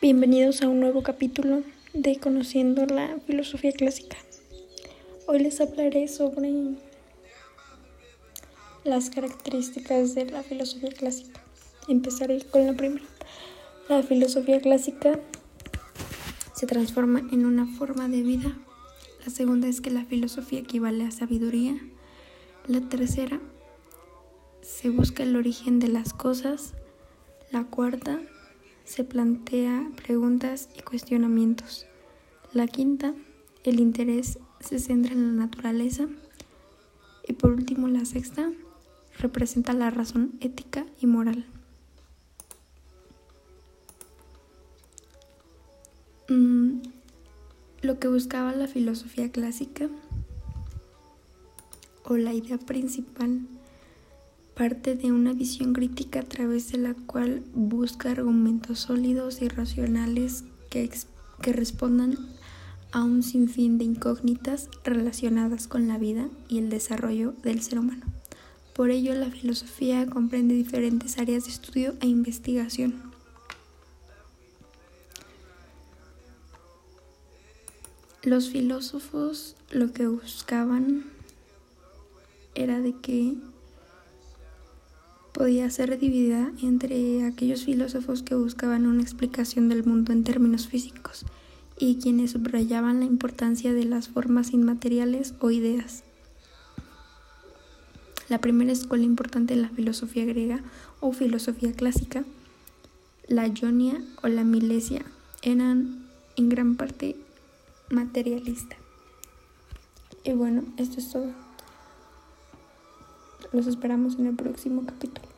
Bienvenidos a un nuevo capítulo de Conociendo la Filosofía Clásica. Hoy les hablaré sobre las características de la filosofía clásica. Empezaré con la primera. La filosofía clásica se transforma en una forma de vida. La segunda es que la filosofía equivale a sabiduría. La tercera, se busca el origen de las cosas. La cuarta, se plantea preguntas y cuestionamientos. La quinta, el interés se centra en la naturaleza. Y por último, la sexta, representa la razón ética y moral. Mm, lo que buscaba la filosofía clásica o la idea principal parte de una visión crítica a través de la cual busca argumentos sólidos y racionales que, que respondan a un sinfín de incógnitas relacionadas con la vida y el desarrollo del ser humano. Por ello, la filosofía comprende diferentes áreas de estudio e investigación. Los filósofos lo que buscaban era de que podía ser dividida entre aquellos filósofos que buscaban una explicación del mundo en términos físicos y quienes subrayaban la importancia de las formas inmateriales o ideas. La primera escuela importante de la filosofía griega o filosofía clásica, la Ionia o la Milesia, eran en gran parte materialista. Y bueno, esto es todo. Los esperamos en el próximo capítulo.